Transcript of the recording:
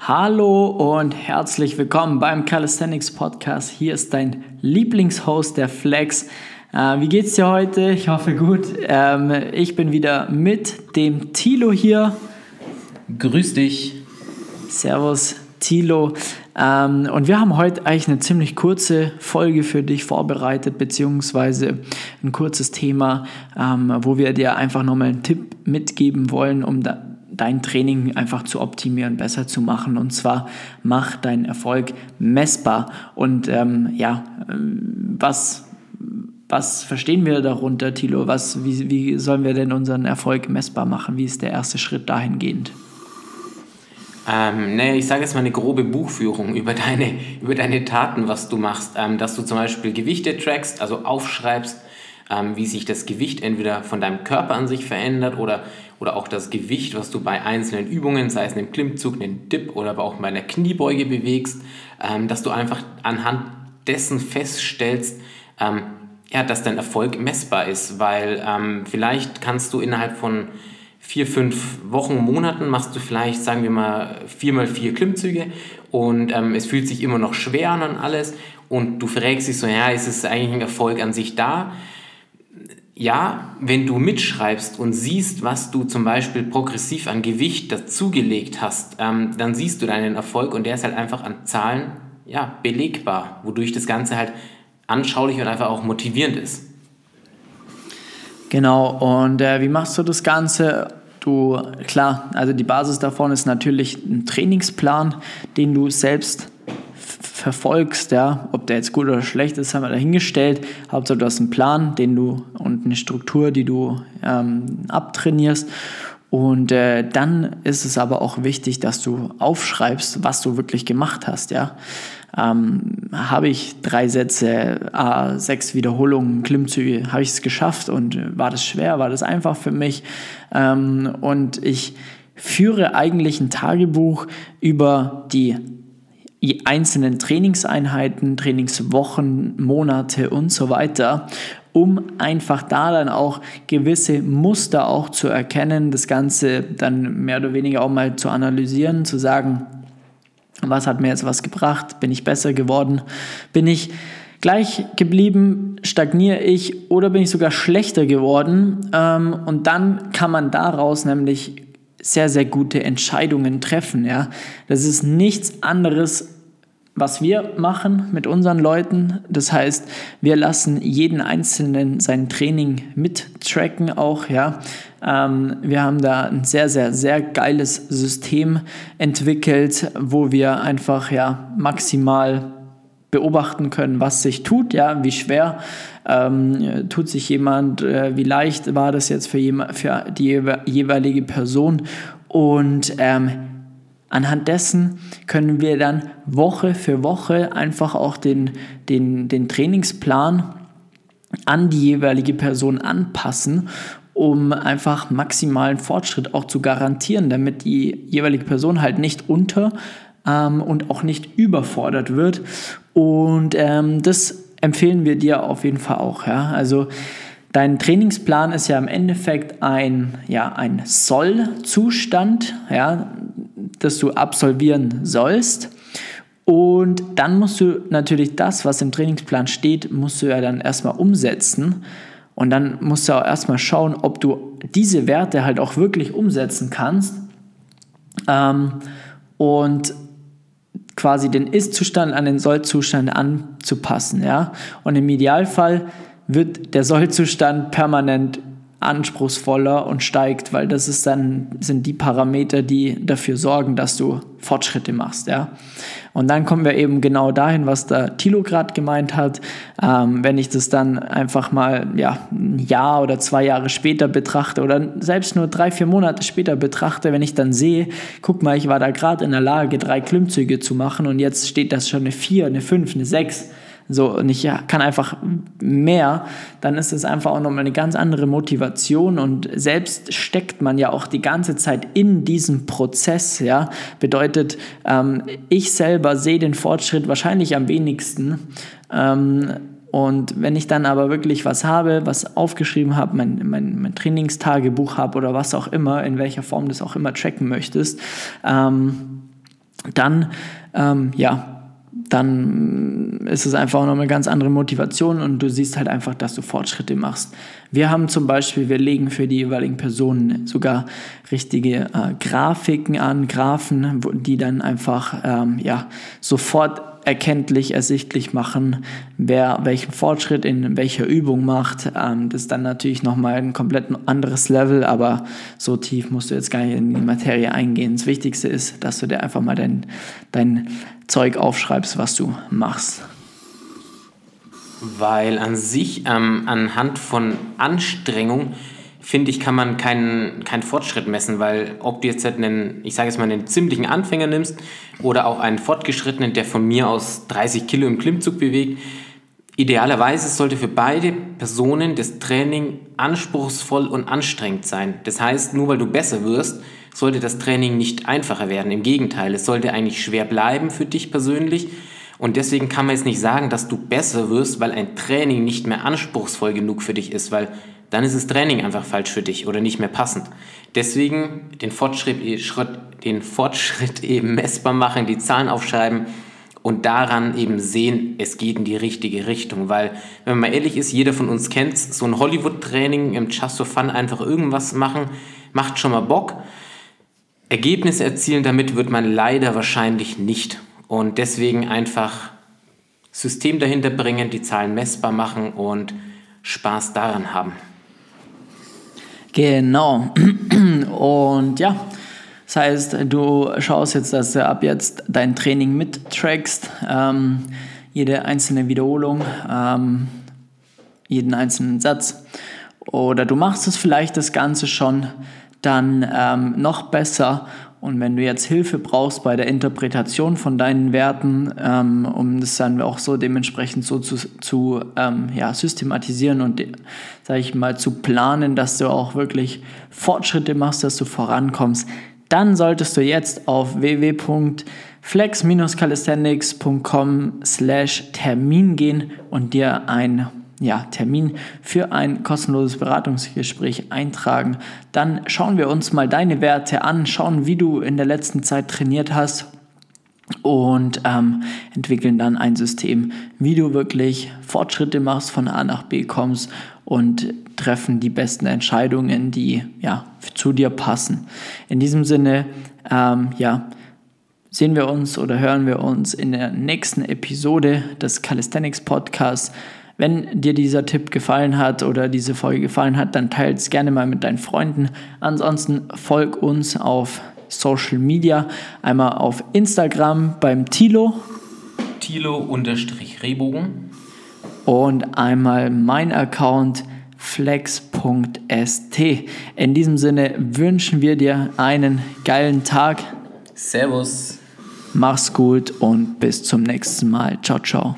Hallo und herzlich willkommen beim Calisthenics Podcast. Hier ist dein Lieblingshost, der Flex. Äh, wie geht's dir heute? Ich hoffe gut. Ähm, ich bin wieder mit dem Tilo hier. Grüß dich. Servus, Tilo. Ähm, und wir haben heute eigentlich eine ziemlich kurze Folge für dich vorbereitet, beziehungsweise ein kurzes Thema, ähm, wo wir dir einfach nochmal einen Tipp mitgeben wollen, um da dein Training einfach zu optimieren, besser zu machen. Und zwar mach deinen Erfolg messbar. Und ähm, ja, ähm, was, was verstehen wir darunter, Thilo? Was, wie, wie sollen wir denn unseren Erfolg messbar machen? Wie ist der erste Schritt dahingehend? Ähm, naja, ich sage jetzt mal eine grobe Buchführung über deine, über deine Taten, was du machst. Ähm, dass du zum Beispiel Gewichte trackst, also aufschreibst, ähm, wie sich das Gewicht entweder von deinem Körper an sich verändert oder, oder auch das Gewicht, was du bei einzelnen Übungen, sei es einem Klimmzug, einem Dip oder aber auch bei einer Kniebeuge bewegst, ähm, dass du einfach anhand dessen feststellst, ähm, ja, dass dein Erfolg messbar ist, weil ähm, vielleicht kannst du innerhalb von vier, fünf Wochen, Monaten machst du vielleicht, sagen wir mal, vier mal vier Klimmzüge und ähm, es fühlt sich immer noch schwer an alles und du fragst dich so, ja, ist es eigentlich ein Erfolg an sich da? Ja, wenn du mitschreibst und siehst, was du zum Beispiel progressiv an Gewicht dazugelegt hast, ähm, dann siehst du deinen Erfolg und der ist halt einfach an Zahlen ja, belegbar, wodurch das Ganze halt anschaulich und einfach auch motivierend ist. Genau, und äh, wie machst du das Ganze? Du, klar, also die Basis davon ist natürlich ein Trainingsplan, den du selbst verfolgst, ja, ob der jetzt gut oder schlecht ist, haben wir dahingestellt. Hauptsache du hast einen Plan, den du und eine Struktur, die du ähm, abtrainierst. Und äh, dann ist es aber auch wichtig, dass du aufschreibst, was du wirklich gemacht hast, ja. Ähm, habe ich drei Sätze, äh, sechs Wiederholungen, Klimmzüge, habe ich es geschafft und war das schwer, war das einfach für mich? Ähm, und ich führe eigentlich ein Tagebuch über die einzelnen Trainingseinheiten, Trainingswochen, Monate und so weiter, um einfach da dann auch gewisse Muster auch zu erkennen, das Ganze dann mehr oder weniger auch mal zu analysieren, zu sagen, was hat mir jetzt was gebracht, bin ich besser geworden, bin ich gleich geblieben, stagniere ich? Oder bin ich sogar schlechter geworden? Ähm, und dann kann man daraus nämlich sehr, sehr gute Entscheidungen treffen. Ja? Das ist nichts anderes, was wir machen mit unseren Leuten. Das heißt, wir lassen jeden Einzelnen sein Training mittracken auch. Ja? Ähm, wir haben da ein sehr, sehr, sehr geiles System entwickelt, wo wir einfach ja, maximal beobachten können, was sich tut, ja, wie schwer ähm, tut sich jemand, äh, wie leicht war das jetzt für, für die jeweilige Person. Und ähm, anhand dessen können wir dann Woche für Woche einfach auch den, den, den Trainingsplan an die jeweilige Person anpassen um einfach maximalen Fortschritt auch zu garantieren, damit die jeweilige Person halt nicht unter ähm, und auch nicht überfordert wird. Und ähm, das empfehlen wir dir auf jeden Fall auch. Ja? Also dein Trainingsplan ist ja im Endeffekt ein, ja, ein Soll-Zustand, ja, das du absolvieren sollst. Und dann musst du natürlich das, was im Trainingsplan steht, musst du ja dann erstmal umsetzen. Und dann musst du auch erstmal schauen, ob du diese Werte halt auch wirklich umsetzen kannst. Ähm, und quasi den Ist-Zustand an den Soll-Zustand anzupassen. Ja? Und im Idealfall wird der Soll-Zustand permanent anspruchsvoller und steigt, weil das ist dann, sind die Parameter, die dafür sorgen, dass du Fortschritte machst, ja. Und dann kommen wir eben genau dahin, was der Thilo gerade gemeint hat. Ähm, wenn ich das dann einfach mal, ja, ein Jahr oder zwei Jahre später betrachte oder selbst nur drei, vier Monate später betrachte, wenn ich dann sehe, guck mal, ich war da gerade in der Lage, drei Klimmzüge zu machen und jetzt steht das schon eine vier, eine fünf, eine sechs so und ich kann einfach mehr, dann ist es einfach auch nochmal eine ganz andere Motivation und selbst steckt man ja auch die ganze Zeit in diesem Prozess, ja, bedeutet, ähm, ich selber sehe den Fortschritt wahrscheinlich am wenigsten. Ähm, und wenn ich dann aber wirklich was habe, was aufgeschrieben habe, mein, mein, mein Trainingstagebuch habe oder was auch immer, in welcher Form du das auch immer tracken möchtest, ähm, dann, ähm, ja, dann ist es einfach noch eine ganz andere Motivation und du siehst halt einfach, dass du Fortschritte machst. Wir haben zum Beispiel, wir legen für die jeweiligen Personen sogar richtige äh, Grafiken an, Graphen, die dann einfach ähm, ja, sofort erkenntlich, ersichtlich machen, wer welchen Fortschritt in welcher Übung macht. Ähm, das ist dann natürlich nochmal ein komplett anderes Level, aber so tief musst du jetzt gar nicht in die Materie eingehen. Das Wichtigste ist, dass du dir einfach mal dein, dein Zeug aufschreibst, was du machst. Weil an sich, ähm, anhand von Anstrengung, finde ich, kann man keinen, keinen Fortschritt messen, weil ob du jetzt einen, ich sage jetzt mal, einen ziemlichen Anfänger nimmst oder auch einen Fortgeschrittenen, der von mir aus 30 Kilo im Klimmzug bewegt, idealerweise sollte für beide Personen das Training anspruchsvoll und anstrengend sein. Das heißt, nur weil du besser wirst, sollte das Training nicht einfacher werden. Im Gegenteil, es sollte eigentlich schwer bleiben für dich persönlich. Und deswegen kann man jetzt nicht sagen, dass du besser wirst, weil ein Training nicht mehr anspruchsvoll genug für dich ist, weil dann ist das Training einfach falsch für dich oder nicht mehr passend. Deswegen den Fortschritt, den Fortschritt eben messbar machen, die Zahlen aufschreiben und daran eben sehen, es geht in die richtige Richtung. Weil, wenn man mal ehrlich ist, jeder von uns kennt so ein Hollywood-Training im Just for Fun einfach irgendwas machen, macht schon mal Bock. Ergebnisse erzielen damit wird man leider wahrscheinlich nicht. Und deswegen einfach System dahinter bringen, die Zahlen messbar machen und Spaß daran haben. Genau. Und ja, das heißt, du schaust jetzt, dass du ab jetzt dein Training mittrackst, ähm, jede einzelne Wiederholung, ähm, jeden einzelnen Satz. Oder du machst es vielleicht das Ganze schon dann ähm, noch besser und wenn du jetzt Hilfe brauchst bei der Interpretation von deinen Werten, ähm, um das dann auch so dementsprechend so zu, zu ähm, ja, systematisieren und, sage ich mal, zu planen, dass du auch wirklich Fortschritte machst, dass du vorankommst, dann solltest du jetzt auf www.flex-calisthenics.com slash Termin gehen und dir ein ja, Termin für ein kostenloses Beratungsgespräch eintragen. Dann schauen wir uns mal deine Werte an, schauen, wie du in der letzten Zeit trainiert hast und ähm, entwickeln dann ein System, wie du wirklich Fortschritte machst, von A nach B kommst und treffen die besten Entscheidungen, die ja zu dir passen. In diesem Sinne, ähm, ja, sehen wir uns oder hören wir uns in der nächsten Episode des Calisthenics Podcasts. Wenn dir dieser Tipp gefallen hat oder diese Folge gefallen hat, dann teile es gerne mal mit deinen Freunden. Ansonsten folg uns auf Social Media, einmal auf Instagram beim Tilo. Tilo-Rehbogen. Und einmal mein Account flex.st. In diesem Sinne wünschen wir dir einen geilen Tag. Servus. Mach's gut und bis zum nächsten Mal. Ciao, ciao.